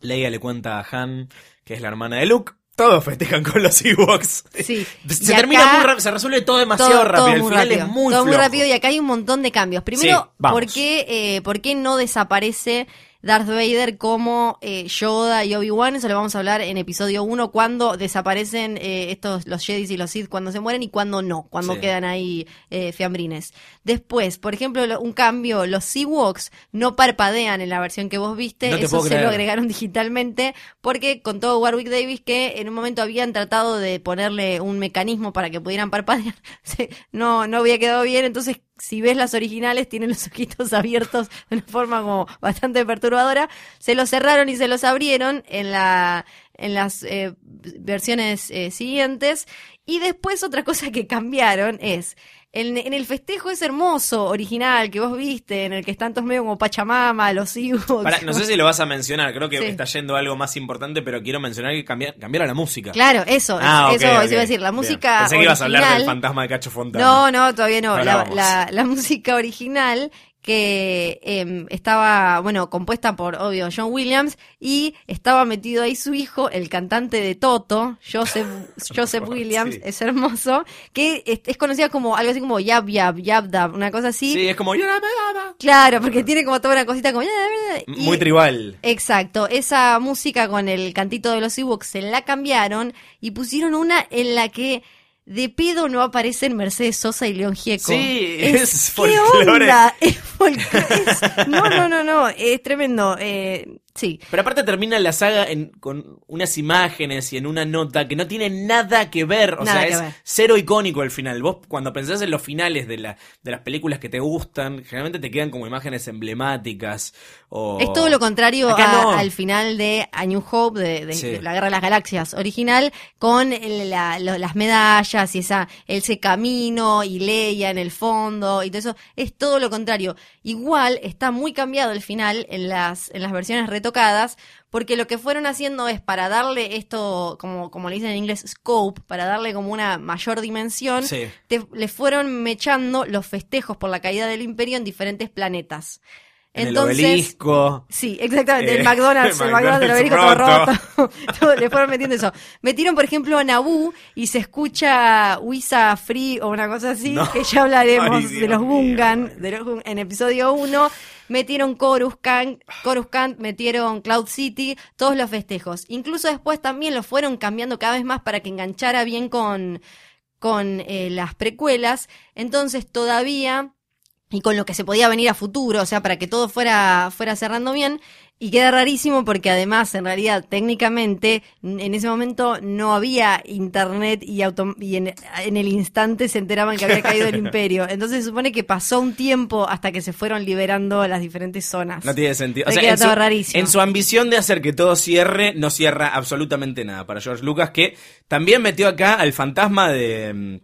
Leia le cuenta a Han, que es la hermana de Luke. Todos festejan con los Ewoks. Sí. [laughs] Se Y termina acá- muy rápido, se resuelve todo demasiado Todo- rápido. todo el final rápido. es muy Todo muy rápido y acá hay un montón de cambios. Primero, Sí. ¿por, qué, eh, ¿por qué no desaparece Darth Vader como eh, Yoda y Obi-Wan? Eso lo vamos a hablar en episodio 1, cuando desaparecen eh, estos los Jedi y los Sith, cuando se mueren y cuando no, cuando Sí. quedan ahí eh, fiambrines. Después, por ejemplo, lo- un cambio, los Ewoks no parpadean en la versión que vos viste, No eso se creer. lo agregaron [laughs] digitalmente, porque contó Warwick Davis que en un momento habían tratado de ponerle un mecanismo para que pudieran parpadear, [laughs] no, no había quedado bien, entonces si ves las originales tienen los [laughs] ojitos abiertos de una forma como bastante perturbadora, se los cerraron y se los abrieron en la en las eh, versiones eh, siguientes. Y después otra cosa que cambiaron es en, en el festejo es hermoso, original, que vos viste, en el que están todos medio como Pachamama, los hijos. Pará, no sé si lo vas a mencionar, creo que Sí. está yendo algo más importante, pero quiero mencionar que cambiar, cambiaron la música. Claro, eso, Ah, eso, eso iba a decir, la Bien. música Pensé que ibas a hablar del original- fantasma de Cacho Fontana. No, no, todavía no. La- la [laughs] música original que em, estaba, bueno, compuesta por, obvio, John Williams y estaba metido ahí su hijo, el cantante de Toto, Joseph, [laughs] Joseph Williams, Sí. es hermoso, que es, es conocida como algo así como Yab Yab, Yab Dab, una cosa así. Sí, es como... Claro, porque tiene como toda una cosita como... y- Muy tribal. Exacto, esa música con el cantito de los Ewoks se la cambiaron y pusieron una en la que de pedo no aparecen Mercedes Sosa y León Gieco. Sí, es ¿Qué folclore. onda? Es folclore. es- no, no, no, no, es tremendo. Eh, sí. Pero aparte termina la saga en- con unas imágenes y en una nota que no tiene nada que ver. O Nada sea, es ver. cero icónico el final. Vos cuando pensás en los finales de, la, de las películas que te gustan, generalmente te quedan como imágenes emblemáticas. O... Es todo lo contrario a- no. al final de A New Hope, de, de- Sí. de la Guerra de las Galaxias original, con el- la- lo- las medallas y esa, ese camino y Leia en el fondo y todo eso. Es todo lo contrario. Igual está muy cambiado el final en las, en las versiones retocadas, porque lo que fueron haciendo es para darle esto, como, como le dicen en inglés, scope, para darle como una mayor dimensión, Sí. te- le fueron mechando los festejos por la caída del imperio en diferentes planetas. En el obelisco. Sí, exactamente. Eh, [laughs] el McDonald's, el McDonald's del obelisco todo roto. roto. [laughs] Todo, le fueron metiendo eso. Metieron, por ejemplo, a Naboo y se escucha Wisa Free o una cosa así, No. que ya hablaremos [laughs] Ay, de los mío. Gungan de los Gun- en episodio 1. Metieron Coruscant, metieron Cloud City, todos los festejos. Incluso después también los fueron cambiando cada vez más para que enganchara bien con, con eh, las precuelas. Entonces todavía y con lo que se podía venir a futuro, o sea, para que todo fuera, fuera cerrando bien. Y queda rarísimo porque además, en realidad, técnicamente, en ese momento no había internet y, y en, en el instante se enteraban que había [laughs] caído el imperio. Entonces se supone que pasó un tiempo hasta que se fueron liberando las diferentes zonas. No tiene sentido. O sea, queda en, todo su, rarísimo. en su ambición de hacer que todo cierre, no cierra absolutamente nada para George Lucas, que también metió acá al fantasma de,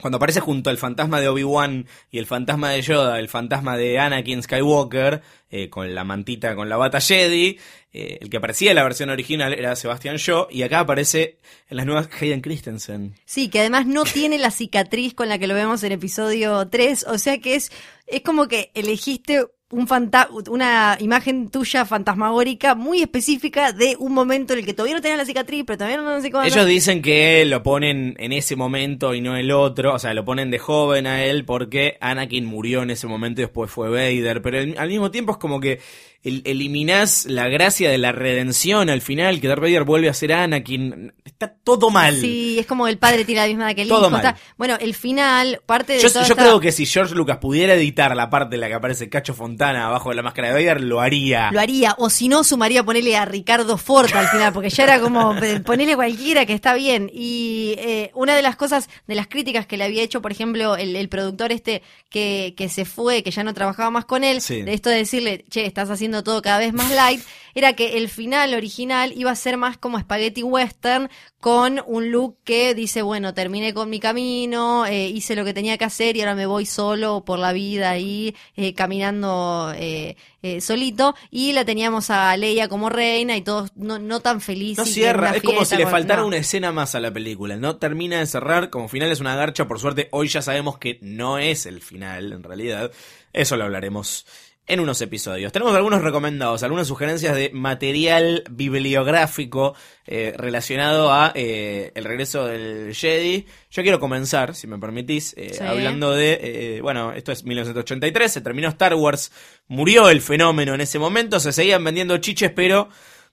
cuando aparece junto al fantasma de Obi-Wan y el fantasma de Yoda, el fantasma de Anakin Skywalker, eh, con la mantita, con la bata Jedi, eh, el que aparecía en la versión original era Sebastian Shaw, y acá aparece en las nuevas Hayden Christensen. Sí, que además no tiene la cicatriz con la que lo vemos en episodio 3, o sea que es, es como que elegiste un fanta una imagen tuya fantasmagórica muy específica de un momento en el que todavía no tenía la cicatriz, pero todavía no sé cómo. Ellos dicen que lo ponen en ese momento y no el otro, o sea, lo ponen de joven a él porque Anakin murió en ese momento y después fue Vader, pero al mismo tiempo es como que el, eliminás la gracia de la redención al final, que Darth Vader vuelve a ser Anakin. Está todo mal. Sí, es como el padre tira la misma que el todo hijo. Mal. bueno, el final, parte de Yo, yo creo que si George Lucas pudiera editar la parte en la que aparece Cacho Fontana abajo de la máscara de Vader, lo haría. Lo haría, o si no, sumaría ponerle a Ricardo Ford al final, porque ya era como ponerle cualquiera que está bien. Y eh, una de las cosas, de las críticas que le había hecho, por ejemplo, el, productor este que, que se fue, que ya no trabajaba más con él, de esto de decirle, che, estás haciendo todo cada vez más light, era que el final original iba a ser más como spaghetti western con un look que dice, bueno, terminé con mi camino, eh, hice lo que tenía que hacer y ahora me voy solo por la vida ahí, eh, caminando eh, solito. Y la teníamos a Leia como reina y todos no, tan felices. No cierra, es como si le faltara una escena más a la película. No termina de cerrar, como final es una garcha, por suerte hoy ya sabemos que no es el final en realidad. Eso lo hablaremos en unos episodios. Tenemos algunos recomendados, algunas sugerencias de material bibliográfico eh, relacionado a eh, el regreso del Jedi. Yo quiero comenzar, si me permitís, eh, hablando de, bueno, esto es 1983, se terminó Star Wars, murió el fenómeno en ese momento, se seguían vendiendo chiches, pero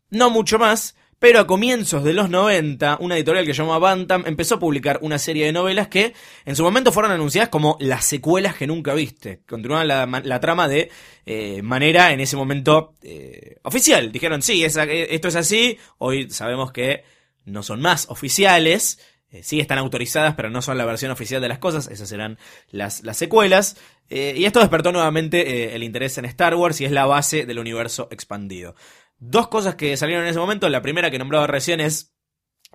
no mucho más. Pero a comienzos de los 90, una editorial que se llama Bantam empezó a publicar una serie de novelas que en su momento fueron anunciadas como las secuelas que nunca viste. Continuaban la, trama de eh, manera en ese momento eh, oficial. Dijeron, sí, esto es así. Hoy sabemos que no son más oficiales. Eh, sí están autorizadas, pero no son la versión oficial de las cosas. Esas serán las, las secuelas. y esto despertó nuevamente el interés en Star Wars y es la base del universo expandido. Dos cosas que salieron en ese momento. La primera que nombraba recién es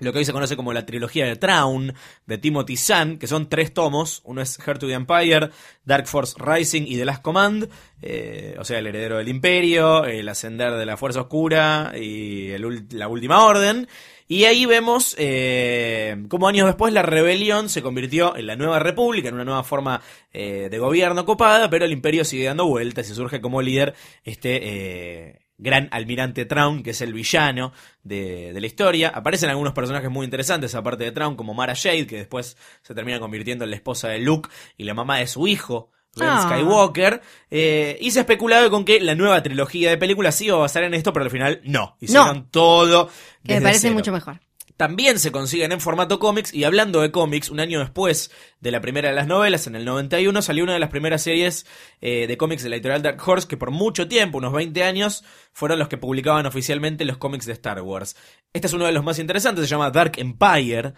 lo que hoy se conoce como la trilogía de Traun de Timothy Zahn, que son tres tomos. Uno es Heir to the Empire, Dark Force Rising y The Last Command, eh, o sea, el heredero del imperio, el ascender de la Fuerza Oscura y la Última Orden. Y ahí vemos eh, cómo años después la rebelión se convirtió en la nueva república, en una nueva forma eh, de gobierno copada, pero el imperio sigue dando vueltas y surge como líder este gran almirante Traun, que es el villano de, la historia. Aparecen algunos personajes muy interesantes, aparte de Traun, como Mara Jade, que después se termina convirtiendo en la esposa de Luke y la mamá de su hijo. Ben ah. Skywalker, eh, y se especulaba con que la nueva trilogía de películas sí iba a basar en esto, pero al final no. Hicieron todo. Que me parece mucho mejor también se consiguen en formato cómics y hablando de cómics, un año después de la primera de las novelas, en el 91, salió una de las primeras series eh, de cómics de la editorial Dark Horse que por mucho tiempo, unos 20 años, fueron los que publicaban oficialmente los cómics de Star Wars. Este es uno de los más interesantes, se llama Dark Empire,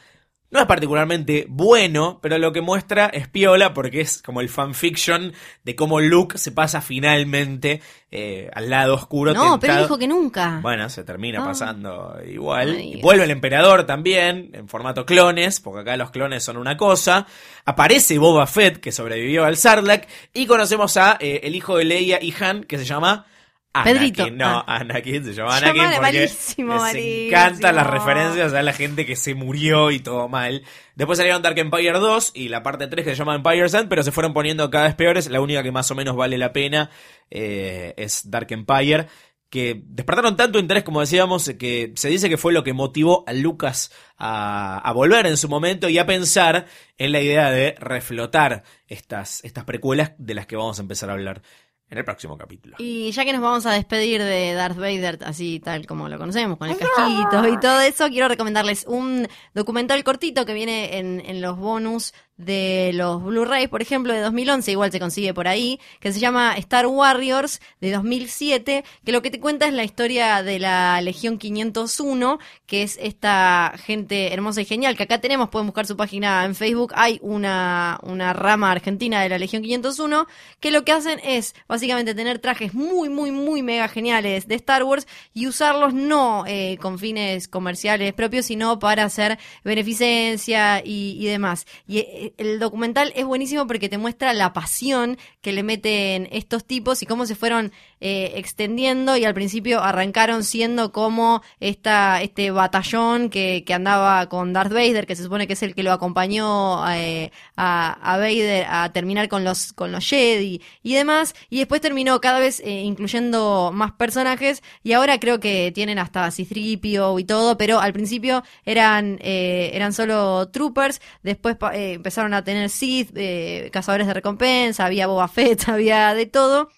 no es particularmente bueno, pero lo que muestra es piola porque es como el fanfiction de cómo Luke se pasa finalmente eh, al lado oscuro. No, pero dijo que nunca. Bueno, se termina ah. pasando igual. Vuelve el emperador también, en formato clones, porque acá los clones son una cosa. Aparece Boba Fett, que sobrevivió al Sarlacc, y conocemos a eh, el hijo de Leia y Han, que se llama Pedrito. No, ah. Anakin se llama Anakin porque malísimo, encantan las referencias a la gente que se murió y todo mal. Después salieron Dark Empire 2 y la parte 3 que se llama Empire Sand, pero se fueron poniendo cada vez peores. La única que más o menos vale la pena eh, es Dark Empire, que despertaron tanto interés, como decíamos, que se dice que fue lo que motivó a Lucas a, a, volver en su momento y a pensar en la idea de reflotar estas, estas precuelas de las que vamos a empezar a hablar en el próximo capítulo. Y ya que nos vamos a despedir de Darth Vader, así tal como lo conocemos, con el casquito y todo eso, quiero recomendarles un documental cortito que viene en, en los bonus de los Blu-ray, por ejemplo, de 2011, igual se consigue por ahí, que se llama Star Warriors de 2007, que lo que te cuenta es la historia de la Legión 501, que es esta gente hermosa y genial, que acá tenemos, pueden buscar su página en Facebook, hay una, una rama argentina de la Legión 501, que lo que hacen es básicamente tener trajes muy, muy, muy mega geniales de Star Wars y usarlos no eh, con fines comerciales propios, sino para hacer beneficencia y, y demás. Y eh, el, documental es buenísimo porque te muestra la pasión que le meten estos tipos y cómo se fueron eh, extendiendo y al principio arrancaron siendo como esta, este batallón que, que andaba con Darth Vader, que se supone que es el que lo acompañó eh, a, a Vader a terminar con los, con los Jedi y demás, y después terminó cada vez eh, incluyendo más personajes. Y ahora creo que tienen hasta Citripio y todo, pero al principio eran, eran solo troopers, después eh, a tener Sith, eh, cazadores de recompensa, había Boba Fett, [laughs] había de todo.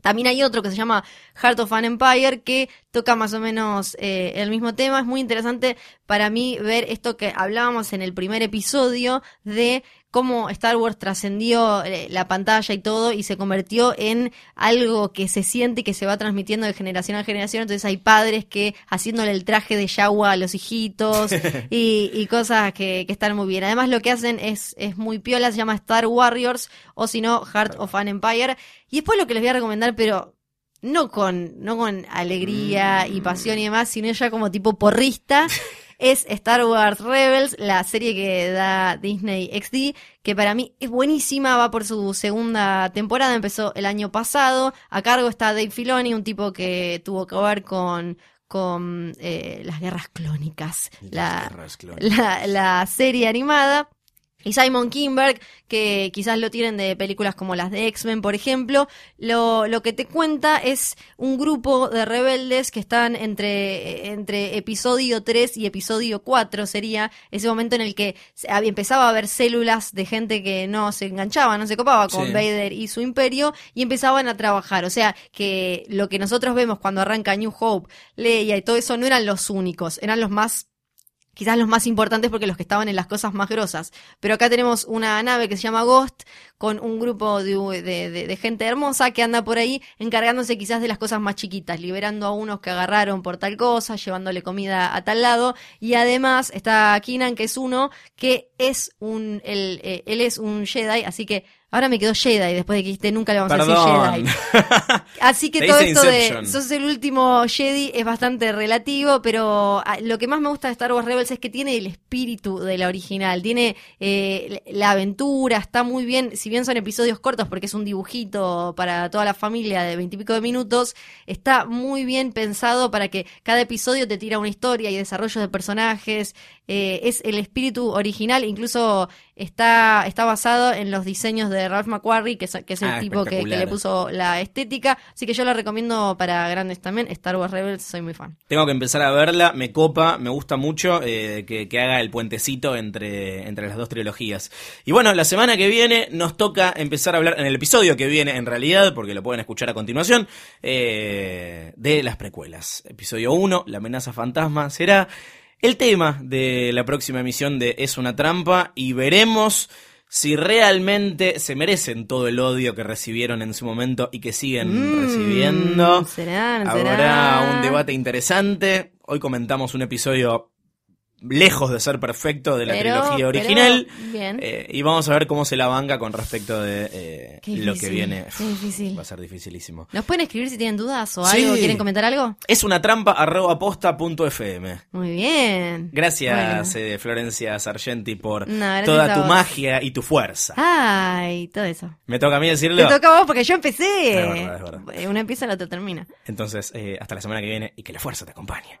También hay otro que se llama Heart of an Empire que toca más o menos eh, el mismo tema. Es muy interesante para mí ver esto que hablábamos en el primer episodio de cómo Star Wars trascendió eh, la pantalla y todo y se convirtió en algo que se siente y que se va transmitiendo de generación a generación. Entonces hay padres que haciéndole el traje de Yawa a los hijitos [laughs] y, y cosas que, que están muy bien. Además lo que hacen es, es muy piola, se llama Star Warriors o si no Heart of an Empire. Y después lo que les voy a recomendar, pero no con, no con alegría y pasión y demás, sino ya como tipo porrista, [laughs] es Star Wars Rebels, la serie que da Disney XD, que para mí es buenísima, va por su segunda temporada, empezó el año pasado, a cargo está Dave Filoni, un tipo que tuvo que ver con con eh, las guerras clónicas, la, Guerras clónicas. la, la serie animada. Y Simon Kinberg, que quizás lo tienen de películas como las de X-Men, por ejemplo, lo, lo que te cuenta es un grupo de rebeldes que están entre, entre episodio 3 y episodio 4, sería ese momento en el que hab- empezaba a haber células de gente que no se enganchaba, no se copaba con Sí. Vader y su imperio, y empezaban a trabajar. O sea, que lo que nosotros vemos cuando arranca New Hope, Leia y todo eso no eran los únicos, eran los más quizás los más importantes porque los que estaban en las cosas más grosas. Pero acá tenemos una nave que se llama Ghost con un grupo de, gente hermosa que anda por ahí encargándose quizás de las cosas más chiquitas, liberando a unos que agarraron por tal cosa, llevándole comida a tal lado. Y además está Keenan, que es uno que es un, él, eh, él es un Jedi, así que ahora me quedó Jedi después de que dijiste nunca le vamos a decir Jedi. [laughs] Así que todo esto de sos el último Jedi es bastante relativo, pero ah, lo que más me gusta de Star Wars Rebels es que tiene el espíritu de la original, tiene eh, la aventura, está muy bien, si bien son episodios cortos porque es un dibujito para toda la familia de veintipico de minutos, está muy bien pensado para que cada episodio te tira una historia y desarrollo de personajes, eh, es el espíritu original, incluso está, está basado en los diseños de Ralph McQuarrie, que es, que es el Ah, tipo que, que le puso la estética, así que yo la recomiendo para grandes también, Star Wars Rebels, soy muy fan. Tengo que empezar a verla, me copa, me gusta mucho eh, que, que haga el puentecito entre, entre las dos trilogías. Y bueno, la semana que viene nos toca empezar a hablar, en el episodio que viene en realidad, porque lo pueden escuchar a continuación, eh, de las precuelas. Episodio 1, La amenaza fantasma, será el tema de la próxima emisión de Es una trampa y veremos si realmente se merecen todo el odio que recibieron en su momento y que siguen Mm, recibiendo. serán, Habrá un debate interesante. Hoy comentamos un episodio lejos de ser perfecto de la Pero- trilogía original. pero, bien. Eh, y vamos a ver cómo se la banca con respecto de eh, lo que viene. qué difícil. Va a ser dificilísimo. ¿Nos pueden escribir si tienen dudas o Sí. algo? ¿Quieren comentar algo? Es una trampa arroba posta punto fm. Muy bien. Gracias, Bueno. eh, Florencia Sargenti, por No, toda tu magia y tu fuerza. Ay, todo eso. Me toca a mí decirlo. Te toca a vos porque yo empecé. Es verdad, es verdad. Uno empieza, el otro termina. Entonces, eh, hasta la semana que viene y que la fuerza te acompañe.